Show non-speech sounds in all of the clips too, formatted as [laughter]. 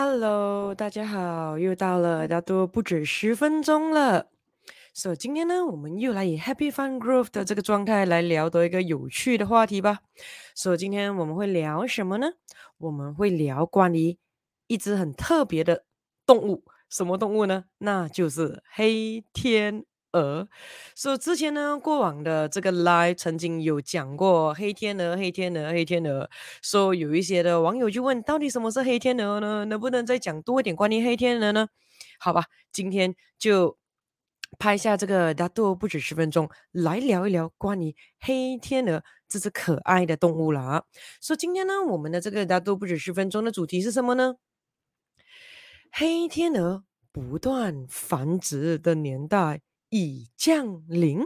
Hello，大家好，又到了大多不止十分钟了。所、以今天呢，我们又来以 Happy Fun Growth 的这个状态来聊多一个有趣的话题吧。所、以今天我们会聊什么呢？我们会聊关于一只很特别的动物，什么动物呢？那就是黑天鹅。所、以之前呢，过往的这个 live 曾经有讲过黑天鹅，黑天鹅，黑天鹅。说、有一些的网友就问，到底什么是黑天鹅呢？能不能再讲多一点关于黑天鹅呢？好吧，今天就拍下这个大多不止十分钟，来聊一聊关于黑天鹅这只可爱的动物啦。所、so, 以今天呢，我们的这个大多不止十分钟的主题是什么呢？黑天鹅不断繁殖的年代。已降临，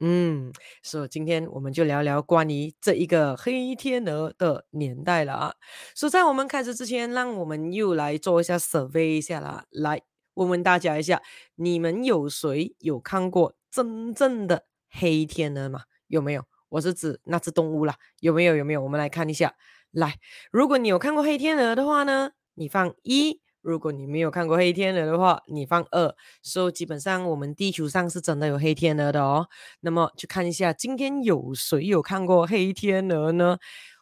嗯，所以今天我们就聊聊关于这一个黑天鹅的年代了啊。所以在我们开始之前，让我们又来做一下 survey 一下啦，来问问大家一下，你们有谁有看过真正的黑天鹅吗？有没有？我是指那只动物啦，有没有？有没有？我们来看一下，来，如果你有看过黑天鹅的话呢，你放一。如果你没有看过黑天鹅的话，你放二。所以基本上我们地球上是真的有黑天鹅的哦。那么去看一下，今天有谁有看过黑天鹅呢？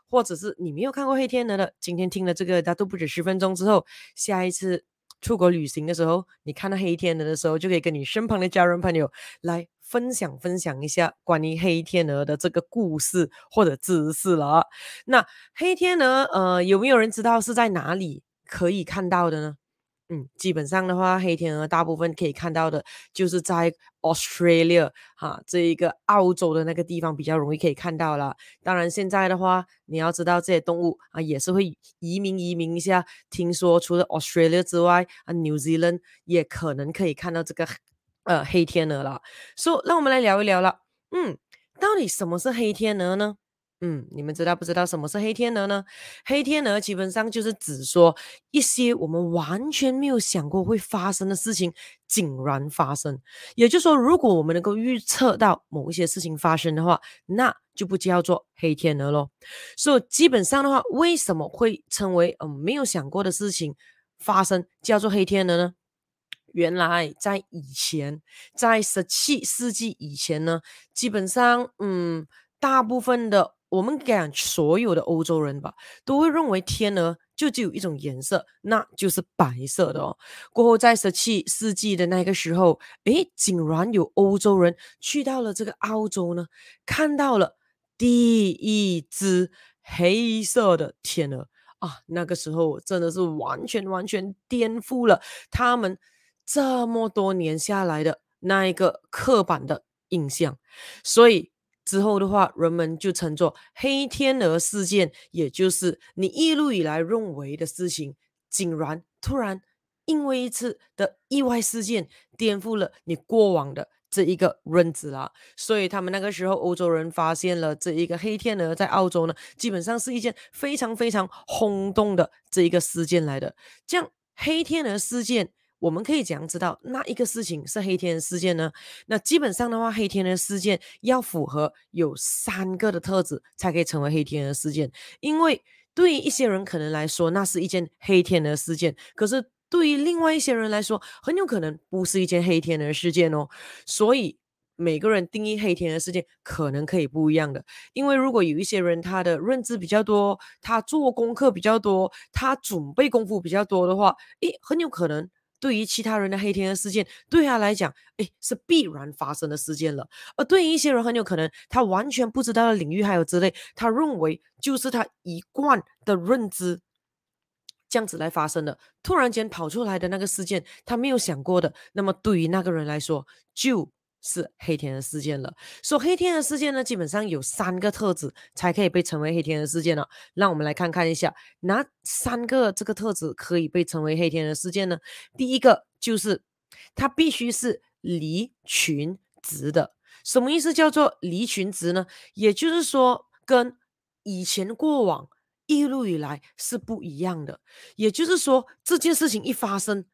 或者是你没有看过黑天鹅的，今天听了这个，它都不止十分钟之后，下一次出国旅行的时候，你看到黑天鹅的时候，就可以跟你身旁的家人朋友来分享分享一下关于黑天鹅的这个故事或者知识了。那黑天鹅，呃，有没有人知道是在哪里？可以看到的呢，嗯，基本上的话，黑天鹅大部分可以看到的，就是在 Australia 哈，这一个澳洲的那个地方比较容易可以看到了。当然，现在的话，你要知道这些动物啊，也是会移民移民一下。听说除了 Australia 之外，啊，New Zealand 也可能可以看到这个呃黑天鹅了。所以，让我们来聊一聊了，嗯，到底什么是黑天鹅呢？嗯，你们知道不知道什么是黑天鹅呢？黑天鹅基本上就是指说一些我们完全没有想过会发生的事情，竟然发生。也就是说，如果我们能够预测到某一些事情发生的话，那就不叫做黑天鹅咯。所以基本上的话，为什么会称为嗯没有想过的事情发生叫做黑天鹅呢？原来在以前，在十七世纪以前呢，基本上嗯大部分的。我们讲所有的欧洲人吧，都会认为天鹅就只有一种颜色，那就是白色的哦。过后在十七世纪的那个时候，诶，竟然有欧洲人去到了这个澳洲呢，看到了第一只黑色的天鹅啊！那个时候真的是完全完全颠覆了他们这么多年下来的那一个刻板的印象，所以。之后的话，人们就称作黑天鹅事件，也就是你一路以来认为的事情，竟然突然因为一次的意外事件，颠覆了你过往的这一个认知啦。所以他们那个时候，欧洲人发现了这一个黑天鹅在澳洲呢，基本上是一件非常非常轰动的这一个事件来的。这样黑天鹅事件。我们可以怎样知道那一个事情是黑天鹅事件呢？那基本上的话，黑天鹅事件要符合有三个的特质才可以成为黑天鹅事件。因为对于一些人可能来说，那是一件黑天鹅事件，可是对于另外一些人来说，很有可能不是一件黑天鹅事件哦。所以每个人定义黑天鹅事件可能可以不一样的。因为如果有一些人他的认知比较多，他做功课比较多，他准备功夫比较多的话，诶，很有可能。对于其他人的黑天鹅事件，对他来讲，哎，是必然发生的事件了。而对于一些人，很有可能他完全不知道的领域还有之类，他认为就是他一贯的认知这样子来发生的。突然间跑出来的那个事件，他没有想过的，那么对于那个人来说，就是黑天鹅事件了。说黑天鹅事件呢，基本上有三个特质才可以被称为黑天鹅事件了。让我们来看看一下，哪三个这个特质可以被称为黑天鹅事件呢？第一个就是它必须是离群值的。什么意思叫做离群值呢？也就是说，跟以前过往一路以来是不一样的。也就是说，这件事情一发生。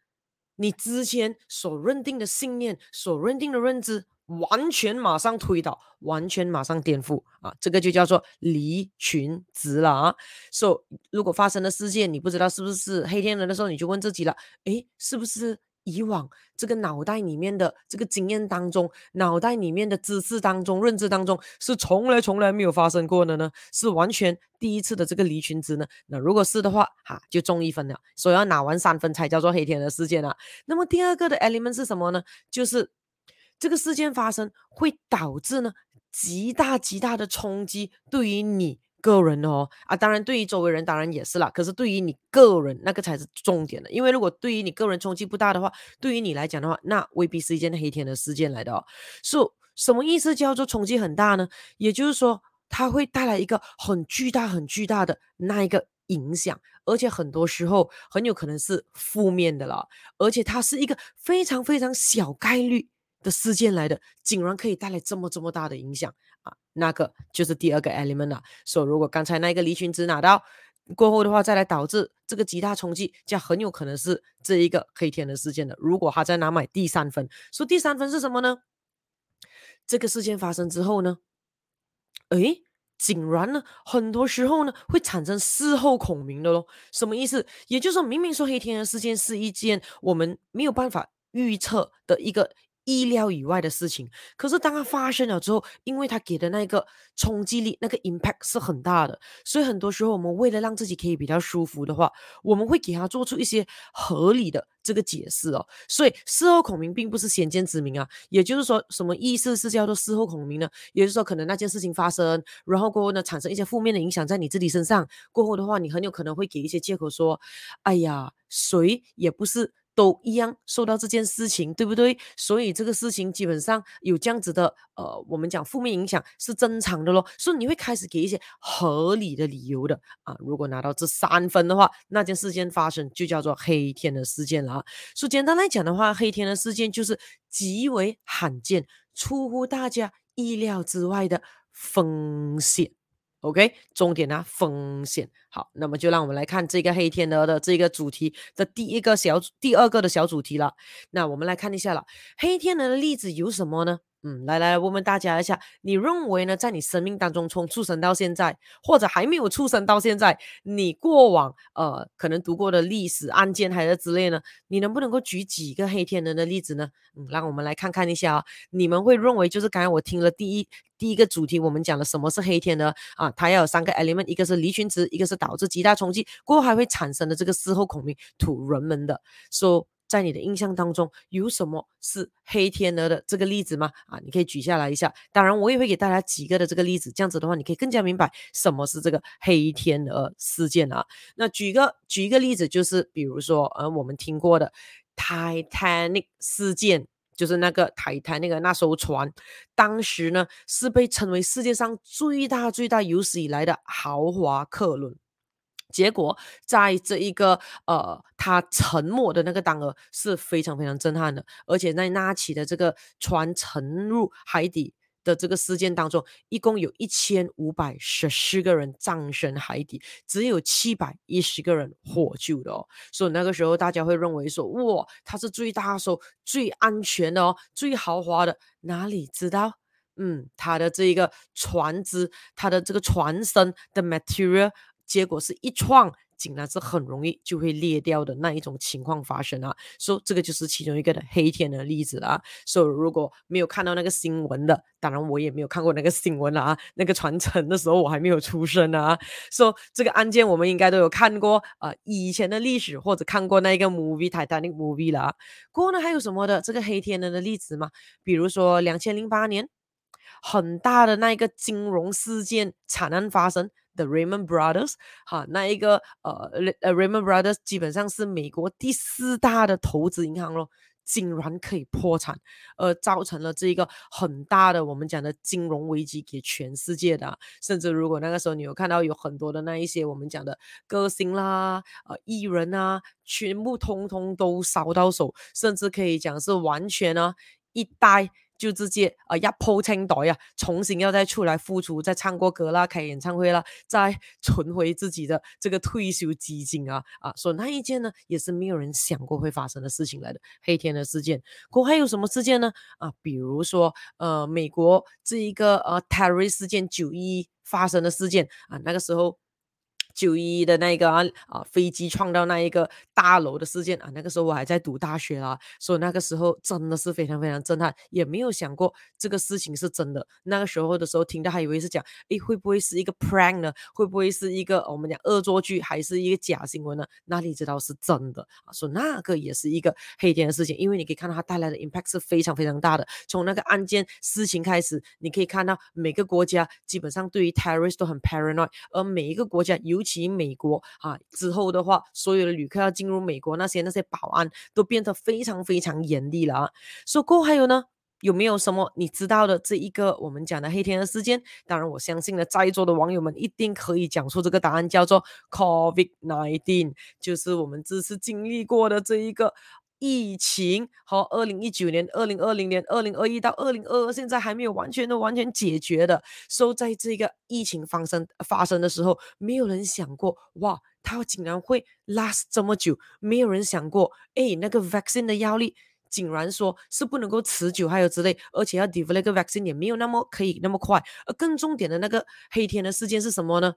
你之前所认定的信念、所认定的认知完全马上推倒，完全马上颠覆啊！这个就叫做离群值了啊。所以，如果发生了事件你不知道是不是黑天鹅的时候，你就问自己了：诶，是不是以往这个脑袋里面的这个经验当中，脑袋里面的知识当中、认知当中，是从来从来没有发生过的呢？是完全第一次的这个离群值呢？那如果是的话，哈、就中一分了。所以要拿完三分才叫做黑天鹅事件啊。那么第二个的 element 是什么呢？就是。这个事件发生会导致呢极大极大的冲击，对于你个人哦啊，当然对于周围人当然也是啦。可是对于你个人那个才是重点的，因为如果对于你个人冲击不大的话，对于你来讲的话，那未必是一件黑天的事件来的哦。所以什么意思叫做冲击很大呢？也就是说，它会带来一个很巨大、很巨大的那一个影响，而且很多时候很有可能是负面的了，而且它是一个非常非常小概率。的事件来的，竟然可以带来这么这么大的影响啊！那个就是第二个 element 了。所以如果刚才那个离群值拿到过后的话，再来导致这个极大冲击，这很有可能是这一个黑天鹅事件的。如果他再拿买第三分，说第三分是什么呢？这个事件发生之后呢，诶，竟然呢，很多时候呢会产生事后孔明的咯。什么意思？也就是说，明明说黑天鹅事件是一件我们没有办法预测的一个。意料以外的事情，可是当它发生了之后，因为它给的那个冲击力、那个 impact 是很大的，所以很多时候我们为了让自己可以比较舒服的话，我们会给它做出一些合理的这个解释哦。所以事后孔明并不是先见之明啊，也就是说，什么意思是叫做事后孔明呢？也就是说，可能那件事情发生，然后过后呢，产生一些负面的影响在你自己身上，过后的话，你很有可能会给一些借口说，哎呀，谁也不是。都一样受到这件事情，对不对？所以这个事情基本上有这样子的，呃，我们讲负面影响是正常的咯。所以你会开始给一些合理的理由的啊。如果拿到这三分的话，那件事件发生就叫做黑天的事件了啊。所以简单来讲的话，黑天的事件就是极为罕见、出乎大家意料之外的风险。OK，重点呢，风险。好，那么就让我们来看这个黑天鹅的这个主题的第一个小、第二个的小主题了。那我们来看一下了，黑天鹅的例子有什么呢？嗯，来来问问大家一下，你认为呢？在你生命当中，从出生到现在，或者还没有出生到现在，你过往呃可能读过的历史案件还是之类呢？你能不能够举几个黑天鹅的例子呢？嗯，让我们来看看一下啊，你们会认为就是刚才我听了第一第一个主题，我们讲了什么是黑天鹅啊？它要有三个 element，一个是离群值，一个是导致极大冲击，过后还会产生的这个事后恐惧土人们的说。So, 在你的印象当中，有什么是黑天鹅的这个例子吗？啊，你可以举下来一下。当然，我也会给大家几个的这个例子，这样子的话，你可以更加明白什么是这个黑天鹅事件啊。那举个举一个例子，就是比如说，呃，我们听过的 Titanic 事件，就是那个 Titanic 那艘船，当时呢是被称为世界上最大最大有史以来的豪华客轮。结果，在这一个呃，他沉没的那个当儿是非常非常震撼的，而且在那起的这个船沉入海底的这个事件当中，一共有一千五百十四个人葬身海底，只有七百一十个人获救的哦。所以那个时候大家会认为说，哇，它是最大艘、最安全的哦，最豪华的。哪里知道？嗯，它的这一个船只，它的这个船身的 material。结果是一创，竟然是很容易就会裂掉的那一种情况发生啊！所以这个就是其中一个的黑天的例子啊。所以如果没有看到那个新闻的，当然我也没有看过那个新闻了啊。那个传承的时候我还没有出生啊。所以这个案件我们应该都有看过啊、以前的历史或者看过那个 movie Titanic movie 了啊。过后呢还有什么的这个黑天鹅的例子吗？比如说两千零八年很大的那一个金融事件惨案发生。The Raymond Brothers，哈，那一个呃呃，Lehman Brothers 基本上是美国第四大的投资银行咯，竟然可以破产，而造成了这一个很大的我们讲的金融危机给全世界的，甚至如果那个时候你有看到有很多的那一些我们讲的歌星啦、呃艺人啊，全部通通都烧到手，甚至可以讲是完全呢一代就直接啊，压铺清袋啊，重新要再出来复出，再唱过歌啦，开演唱会啦，再 [laughs] 存回自己的这个退休基金啊啊！所以那一件呢，也是没有人想过会发生的事情来的黑天鹅事件。过后还有什么事件呢？啊，比如说呃，美国这一个呃 t e r r y 事件九一发生的事件啊，那个时候。九一一的那个啊啊飞机撞到那一个大楼的事件啊，那个时候我还在读大学啦，所以那个时候真的是非常非常震撼，也没有想过这个事情是真的。那个时候的时候听到还以为是讲，诶会不会是一个 prank 呢？会不会是一个我们讲恶作剧，还是一个假新闻呢？哪里知道是真的啊？所以那个也是一个黑天的事情，因为你可以看到它带来的 impact 是非常非常大的。从那个案件事情开始，你可以看到每个国家基本上对于 terrorist 都很 paranoid，而每一个国家尤起美国啊，之后的话，所有的旅客要进入美国，那些那些保安都变得非常非常严厉了啊。说过还有呢，有没有什么你知道的这一个我们讲的黑天鹅事件？当然，我相信呢，在座的网友们一定可以讲出这个答案，叫做 COVID nineteen，就是我们这次经历过的这一个。疫情和二零一九年、二零二零年、二零二一到二零二二，现在还没有完全的完全解决的。所以在这个疫情发生发生的时候，没有人想过，哇，它竟然会 last 这么久。没有人想过，诶，那个 vaccine 的药力竟然说是不能够持久，还有之类，而且要 develop 个 vaccine 也没有那么可以那么快。而更重点的那个黑天的事件是什么呢？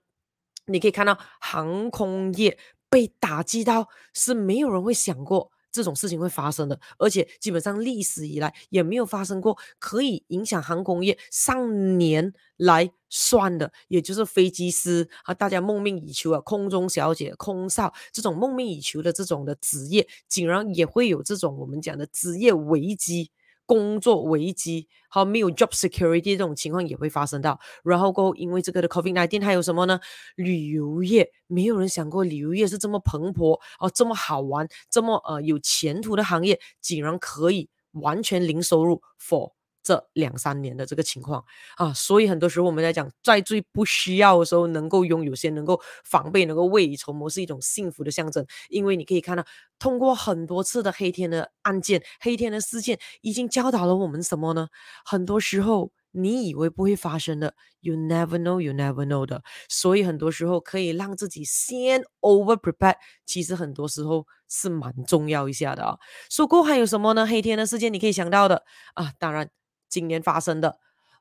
你可以看到航空业被打击到，是没有人会想过。这种事情会发生的，而且基本上历史以来也没有发生过可以影响航空业上年来算的，也就是飞机师啊，大家梦寐以求啊，空中小姐、空少这种梦寐以求的这种的职业，竟然也会有这种我们讲的职业危机。工作危机，好，没有 job security 这种情况也会发生到，然后过后因为这个的 COVID nineteen 还有什么呢？旅游业，没有人想过旅游业是这么蓬勃哦，这么好玩，这么呃有前途的行业，竟然可以完全零收入 for。这两三年的这个情况啊，所以很多时候我们在讲，在最不需要的时候能够拥有些，能够防备，能够未雨绸缪，是一种幸福的象征。因为你可以看到，通过很多次的黑天的案件、黑天的事件，已经教导了我们什么呢？很多时候你以为不会发生的，you never know，you never know 的。所以很多时候可以让自己先 over prepare，其实很多时候是蛮重要一下的啊。说过还有什么呢？黑天的事件你可以想到的啊，当然。今年发生的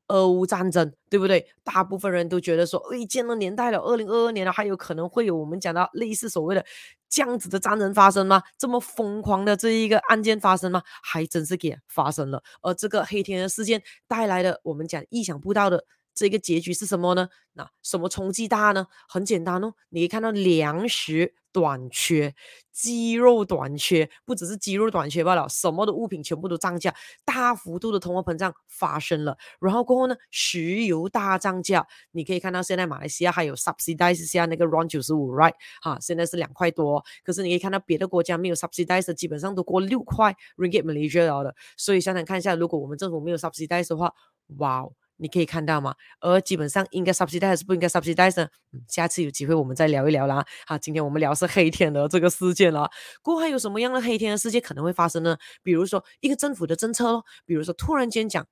俄乌战争，对不对？大部分人都觉得说，诶，见了年代了，二零二二年了，还有可能会有我们讲到类似所谓的这样子的战争发生吗？这么疯狂的这一个案件发生吗？还真是给发生了。而这个黑天鹅事件带来的我们讲意想不到的这个结局是什么呢？那什么冲击大呢？很简单哦，你可以看到粮食。短缺，肌肉短缺，不只是肌肉短缺罢了，什么的物品全部都涨价，大幅度的通货膨胀发生了。然后过后呢，石油大涨价，你可以看到现在马来西亚还有 subsidize 下那个 RON 九十五，right？哈，现在是两块多，可是你可以看到别的国家没有 subsidize，基本上都过六块 Ringgit Malaysia 了的。所以想想看一下，如果我们政府没有 subsidize 的话，哇！你可以看到吗？而基本上应该 subsidize 还是不应该 subsidize 呢？嗯，下次有机会我们再聊一聊啦。好，今天我们聊是黑天鹅这个事件了。过后有什么样的黑天鹅事件可能会发生呢？比如说一个政府的政策咯，比如说突然间讲，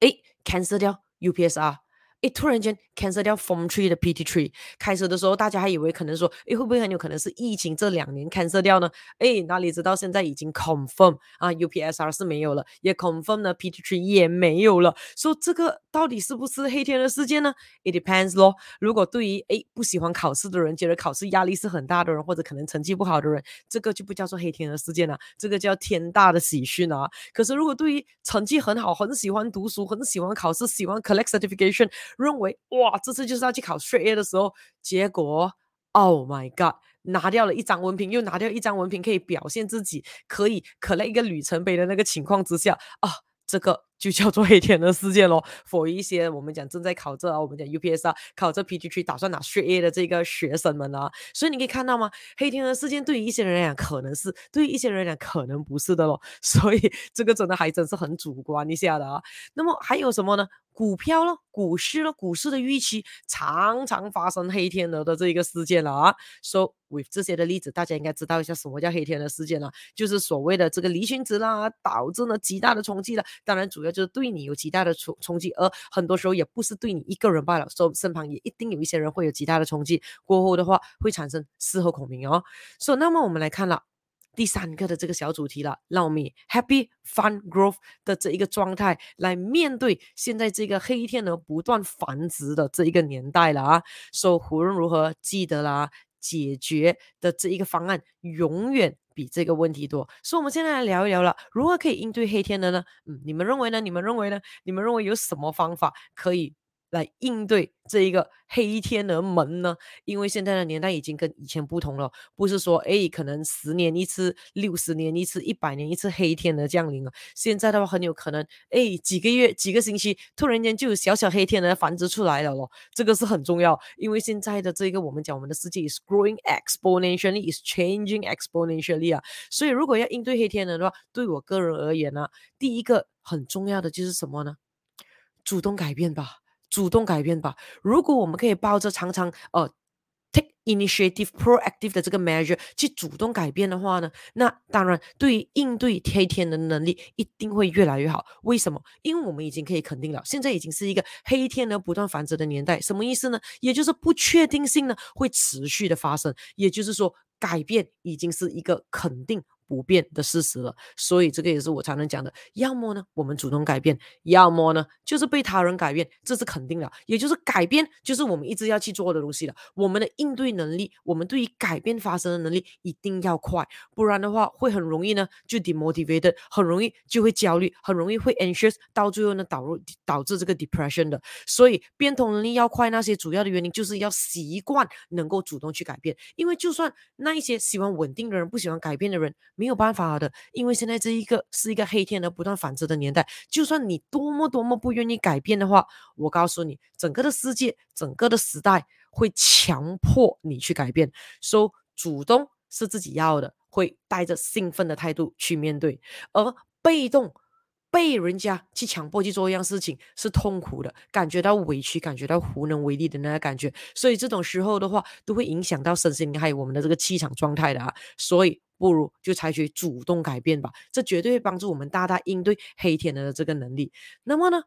诶，cancel 掉 UPSR。诶，突然间 cancel 掉 Form Three 的 PT Three，开始的时候大家还以为可能说，诶，会不会很有可能是疫情这两年 cancel 掉呢？诶，哪里知道现在已经 confirm 啊，UPSR 是没有了，也 confirm 呢 PT Three 也没有了。说、so, 这个到底是不是黑天鹅事件呢？It depends 咯。如果对于诶不喜欢考试的人，觉得考试压力是很大的人，或者可能成绩不好的人，这个就不叫做黑天鹅事件了，这个叫天大的喜讯啊。可是如果对于成绩很好，很喜欢读书，很喜欢考试，喜欢 collect certification。认为哇，这次就是要去考事业的时候，结果 Oh my God，拿掉了一张文凭，又拿掉一张文凭，可以表现自己可以可在一个里程碑的那个情况之下啊，这个。就叫做黑天鹅事件咯。[laughs] For 一些我们讲正在考这啊，我们讲 UPS 啊，考这 PT3 打算拿 Straight A 的这个学生们啊，所以你可以看到吗？黑天鹅事件对于一些人来讲可能是，对于一些人来讲可能不是的咯。[laughs] 所以这个真的还真是很主观一下的啊。那么还有什么呢？股票咯，股市咯，股市的预期常常发生黑天鹅的这一个事件了啊。So with 这些的例子，大家应该知道一下什么叫黑天鹅事件了，就是所谓的这个离群值啦，导致了极大的冲击了。当然主要。就是对你有极大的冲冲击，而很多时候也不是对你一个人罢了，所以身旁也一定有一些人会有极大的冲击，过后的话会产生事后孔明哦。所以那么我们来看了。第三个的这个小主题了，让我们以 Happy Fun Growth 的这一个状态来面对现在这个黑天鹅不断繁殖的这一个年代了啊！所以无论如何，记得啦，解决的这一个方案永远比这个问题多。所以我们现在来聊一聊了，如何可以应对黑天鹅呢？嗯，你们认为呢？你们认为呢？你们认为有什么方法可以？来应对这一个黑天鹅门呢？因为现在的年代已经跟以前不同了，不是说哎，可能十年一次、六十年一次、一百年一次黑天鹅降临了。现在的话，很有可能哎，几个月、几个星期，突然间就有小小黑天鹅繁殖出来了咯。这个是很重要，因为现在的这个我们讲，我们的世界 is growing exponentially, is changing exponentially 啊。所以如果要应对黑天鹅的话，对我个人而言呢，第一个很重要的就是什么呢？主动改变吧。主动改变吧。如果我们可以抱着常常呃 take initiative proactive 的这个 measure 去主动改变的话呢，那当然对于应对黑天的能力一定会越来越好。为什么？因为我们已经可以肯定了，现在已经是一个黑天鹅不断繁殖的年代。什么意思呢？也就是不确定性呢会持续的发生。也就是说，改变已经是一个肯定。不变的事实了，所以这个也是我常常讲的。要么呢，我们主动改变；要么呢，就是被他人改变，这是肯定的。也就是改变，就是我们一直要去做的东西了。我们的应对能力，我们对于改变发生的能力一定要快，不然的话会很容易呢就 demotivated，很容易就会焦虑，很容易会 anxious，到最后呢导入导致这个 depression 的。所以变通能力要快，那些主要的原因就是要习惯能够主动去改变，因为就算那一些喜欢稳定的人，不喜欢改变的人。没有办法的，因为现在这一个是一个黑天鹅不断繁殖的年代。就算你多么多么不愿意改变的话，我告诉你，整个的世界，整个的时代会强迫你去改变。所以主动是自己要的，会带着兴奋的态度去面对；而被动。被人家去强迫去做一样事情是痛苦的，感觉到委屈，感觉到无能为力的那个感觉，所以这种时候的话，都会影响到身心还有我们的这个气场状态的啊。所以不如就采取主动改变吧，这绝对会帮助我们大大应对黑天鹅的这个能力。那么呢，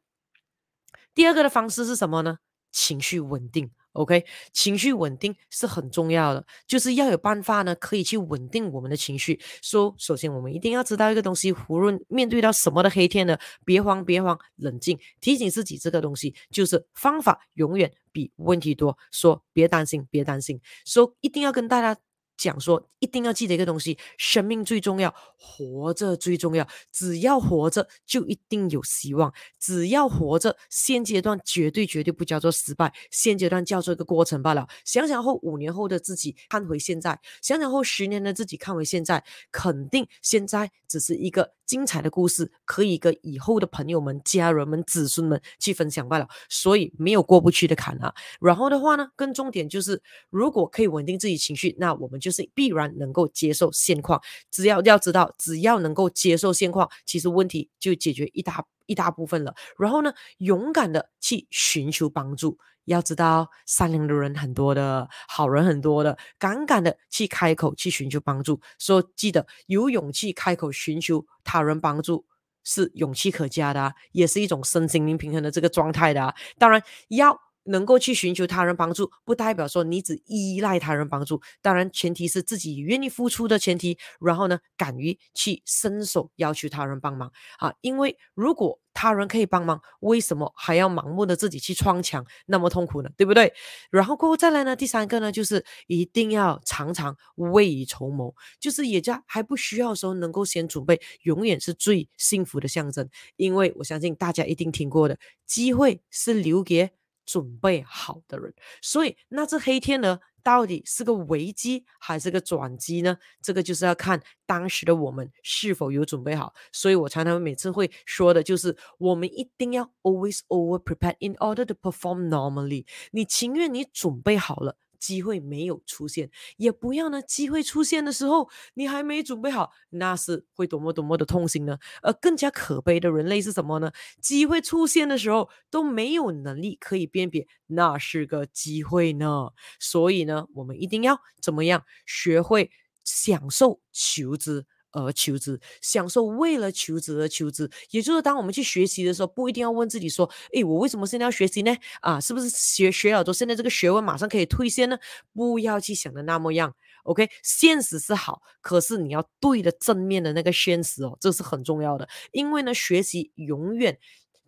第二个的方式是什么呢？情绪稳定。OK，情绪稳定是很重要的，就是要有办法呢，可以去稳定我们的情绪。说、首先我们一定要知道一个东西，无论面对到什么的黑天鹅，别慌，别慌，冷静，提醒自己这个东西就是方法永远比问题多。说别担心，别担心，说、一定要跟大家。讲说一定要记得一个东西，生命最重要，活着最重要。只要活着，就一定有希望。只要活着，现阶段绝对绝对不叫做失败，现阶段叫做一个过程罢了。想想后五年后的自己，看回现在；想想后十年的自己，看回现在，肯定现在只是一个。精彩的故事可以跟以后的朋友们、家人们、子孙们去分享罢了，所以没有过不去的坎啊。然后的话呢，更重点就是，如果可以稳定自己情绪，那我们就是必然能够接受现况。只要要知道，只要能够接受现况，其实问题就解决一大一大部分了。然后呢，勇敢的去寻求帮助。要知道，善良的人很多的，好人很多的，敢敢的去开口去寻求帮助。说记得有勇气开口寻求他人帮助，是勇气可嘉的啊，也是一种身心灵平衡的这个状态的啊。当然要。能够去寻求他人帮助，不代表说你只依赖他人帮助。当然，前提是自己愿意付出的前提。然后呢，敢于去伸手要求他人帮忙啊！因为如果他人可以帮忙，为什么还要盲目的自己去撞墙，那么痛苦呢？对不对？然后过后再来呢，第三个呢，就是一定要常常未雨绸缪，就是也在还不需要的时候能够先准备，永远是最幸福的象征。因为我相信大家一定听过的，机会是留给。准备好的人，所以那这黑天鹅到底是个危机还是个转机呢？这个就是要看当时的我们是否有准备好。所以我常常每次会说的就是，我们一定要 always over prepared in order to perform normally。你情愿你准备好了。机会没有出现，也不要呢。机会出现的时候，你还没准备好，那是会多么多么的痛心呢？而更加可悲的人类是什么呢？机会出现的时候都没有能力可以辨别，那是个机会呢。所以呢，我们一定要怎么样？学会享受求知。而求知，享受为了求知而求知。也就是当我们去学习的时候，不一定要问自己说：“诶，我为什么现在要学习呢？啊，是不是学学了之后，现在这个学问马上可以兑现呢？”不要去想的那么样。OK，现实是好，可是你要对的正面的那个现实哦，这是很重要的。因为呢，学习永远。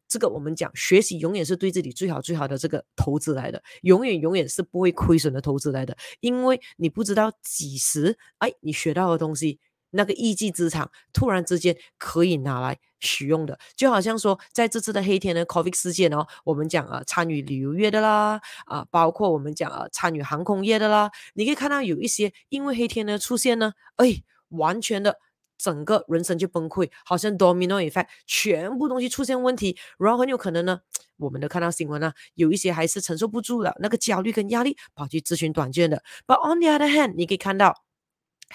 这个我们讲，学习永远是对自己最好最好的这个投资来的，永远永远是不会亏损的投资来的，因为你不知道几时，哎，你学到的东西，那个一技之长，突然之间可以拿来使用的，就好像说，在这次的黑天的 COVID 事件哦，我们讲啊，参与旅游业的啦，啊，包括我们讲啊，参与航空业的啦，你可以看到有一些因为黑天的出现呢，哎，完全的。整个人生就崩溃，好像 domino effect，全部东西出现问题，然后很有可能呢，我们都看到新闻呢，有一些还是承受不住了那个焦虑跟压力，跑去咨询短见的。But on the other hand，你可以看到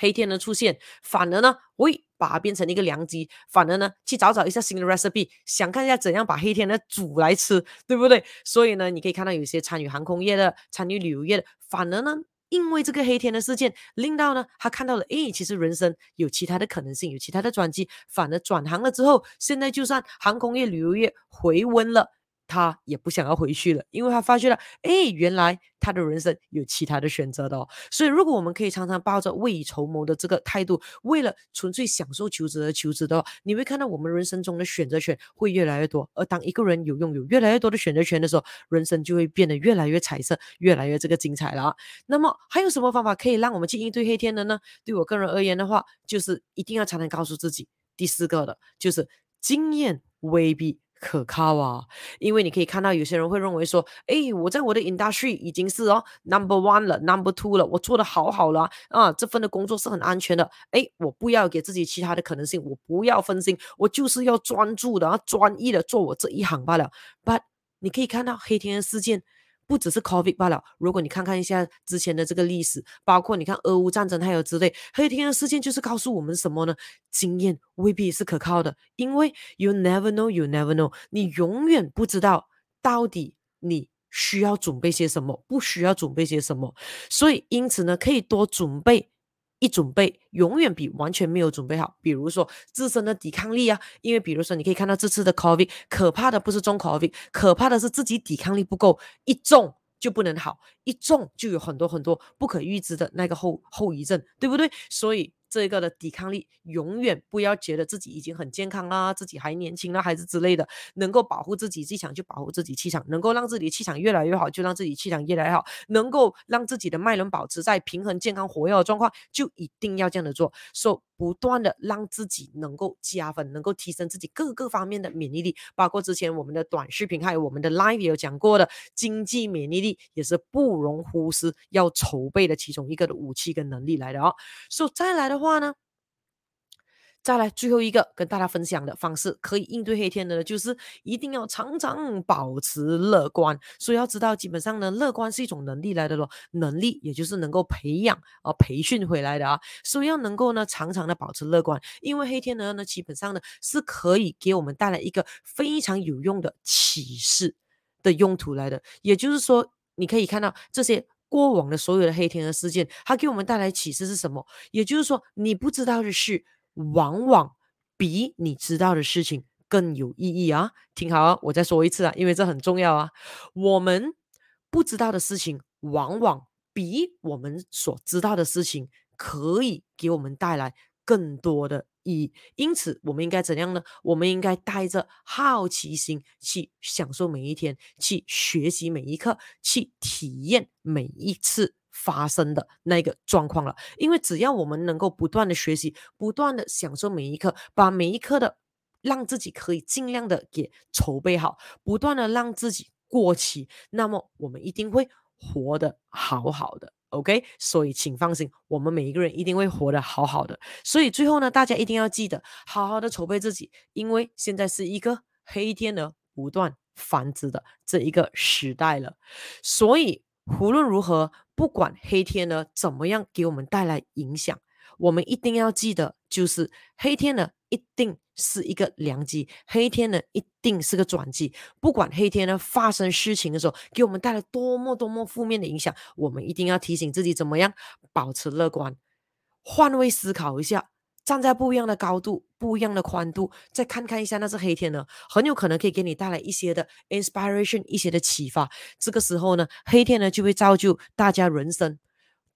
黑天的出现，反而呢，会把它变成一个良机，反而呢，去找找一下新的 recipe，想看一下怎样把黑天呢煮来吃，对不对？所以呢，你可以看到有些参与航空业的、参与旅游业的，反而呢。因为这个黑天的事件，令到呢，他看到了，诶，其实人生有其他的可能性，有其他的转机，反而转行了之后，现在就算航空业、旅游业回温了。他也不想要回去了，因为他发觉了，诶，原来他的人生有其他的选择的哦。所以，如果我们可以常常抱着未雨绸缪的这个态度，为了纯粹享受求职而求职的话，你会看到我们人生中的选择权会越来越多。而当一个人有拥有越来越多的选择权的时候，人生就会变得越来越彩色，越来越这个精彩了。那么，还有什么方法可以让我们去应对黑天的呢？对我个人而言的话，就是一定要常常告诉自己，第四个的就是经验未必可靠啊，因为你可以看到有些人会认为说，诶，我在我的 industry 已经是哦 number one 了，number two 了，我做的好好了啊，这份的工作是很安全的，诶，我不要给自己其他的可能性，我不要分心，我就是要专注的、专一的做我这一行罢了。But 你可以看到黑天鹅事件。不只是 COVID 罢了，如果你看看一下之前的这个历史，包括你看俄乌战争还有之类，黑天鹅事件就是告诉我们什么呢？经验未必是可靠的，因为 you never know, you never know，你永远不知道到底你需要准备些什么，不需要准备些什么，所以因此呢，可以多准备。一准备永远比完全没有准备好。比如说自身的抵抗力啊，因为比如说你可以看到这次的 COVID，可怕的不是中 COVID，可怕的是自己抵抗力不够，一中就不能好，一中就有很多很多不可预知的那个后后遗症，对不对？所以。这个的抵抗力，永远不要觉得自己已经很健康啦，自己还年轻啦，还是之类的，能够保护自己气场就保护自己气场，能够让自己的气场越来越好就让自己气场越来越好，能够让自己的脉轮保持在平衡、健康、活跃的状况，就一定要这样的做。So 不断的让自己能够加分，能够提升自己各个方面的免疫力，包括之前我们的短视频还有我们的 live 也有讲过的经济免疫力，也是不容忽视要筹备的其中一个的武器跟能力来的哦。So 再来的话呢？再来最后一个跟大家分享的方式，可以应对黑天鹅的，就是一定要常常保持乐观。所以要知道，基本上呢，乐观是一种能力来的咯，能力也就是能够培养啊、培训回来的啊。所以要能够呢，常常的保持乐观，因为黑天鹅呢，基本上呢是可以给我们带来一个非常有用的启示的用途来的。也就是说，你可以看到这些过往的所有的黑天鹅事件，它给我们带来启示是什么？也就是说，你不知道的事。往往比你知道的事情更有意义啊！听好啊，我再说一次啊，因为这很重要啊。我们不知道的事情，往往比我们所知道的事情可以给我们带来更多的以。因此，我们应该怎样呢？我们应该带着好奇心去享受每一天，去学习每一刻，去体验每一次。发生的那个状况了，因为只要我们能够不断的学习，不断的享受每一刻，把每一刻的让自己可以尽量的给筹备好，不断的让自己过期，那么我们一定会活得好好的，OK？所以请放心，我们每一个人一定会活得好好的。所以最后呢，大家一定要记得好好的筹备自己，因为现在是一个黑天鹅不断繁殖的这一个时代了，所以。无论如何，不管黑天鹅怎么样给我们带来影响，我们一定要记得，就是黑天鹅一定是一个良机，黑天呢一定是个转机。不管黑天呢发生事情的时候，给我们带来多么多么负面的影响，我们一定要提醒自己怎么样保持乐观，换位思考一下。站在不一样的高度、不一样的宽度，再看看一下那只黑天鹅，很有可能可以给你带来一些的 inspiration、一些的启发。这个时候呢，黑天呢就会造就大家人生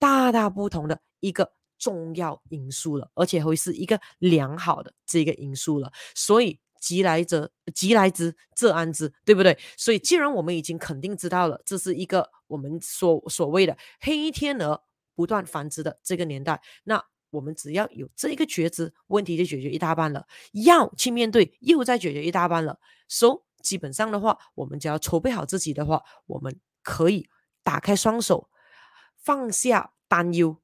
大大不同的一个重要因素了，而且会是一个良好的这个因素了。所以。吉来者，吉来之，则安之，对不对？所以，既然我们已经肯定知道了，这是一个我们所所谓的黑天鹅不断繁殖的这个年代，那我们只要有这个觉知，问题就解决一大半了。要去面对，又再解决一大半了。所以，基本上的话，我们只要筹备好自己的话，我们可以打开双手，放下担忧，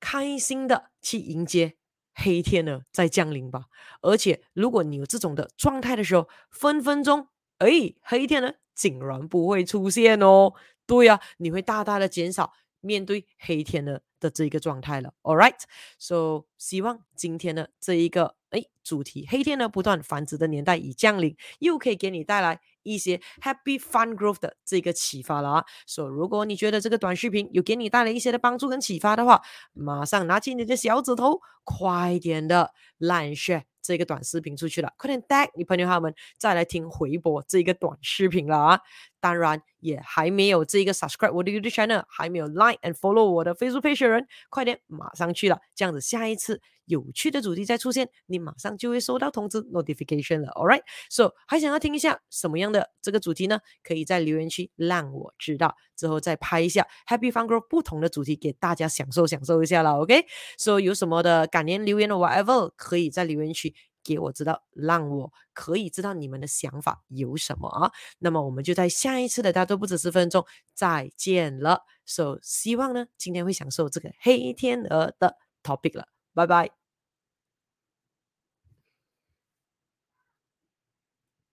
开心的去迎接。黑天鹅在降临吧，而且如果你有这种的状态的时候，分分钟，哎，黑天鹅竟然不会出现哦。对呀、啊，你会大大的减少面对黑天鹅的这一个状态了。All right，so 希望今天的这一个哎主题，黑天鹅不断繁殖的年代已降临，又可以给你带来。一些 Happy Fun Growth 的这个启发了啊，所以如果你觉得这个短视频有给你带来一些的帮助跟启发的话，马上拿起你的小指头，快点的来 share 这个短视频出去了，快点带你朋友他们再来听回播这个短视频了啊！当然也还没有这个 subscribe 我的 YouTube channel，还没有 like and follow 我的 Facebook page 人，快点马上去了，这样子下一次有趣的主题再出现，你马上就会收到通知 notification 了。All right，so 还想要听一下什么样的这个主题呢？可以在留言区让我知道，之后再拍一下 Happy Fun Girl 不同的主题给大家享受享受一下了。OK，so 有什么的感言留言的 whatever，可以在留言区。给我知道，让我可以知道你们的想法有什么啊？那么我们就在下一次的大多不止十分钟再见了。So 希望呢，今天会享受这个黑天鹅的 topic 了。拜拜。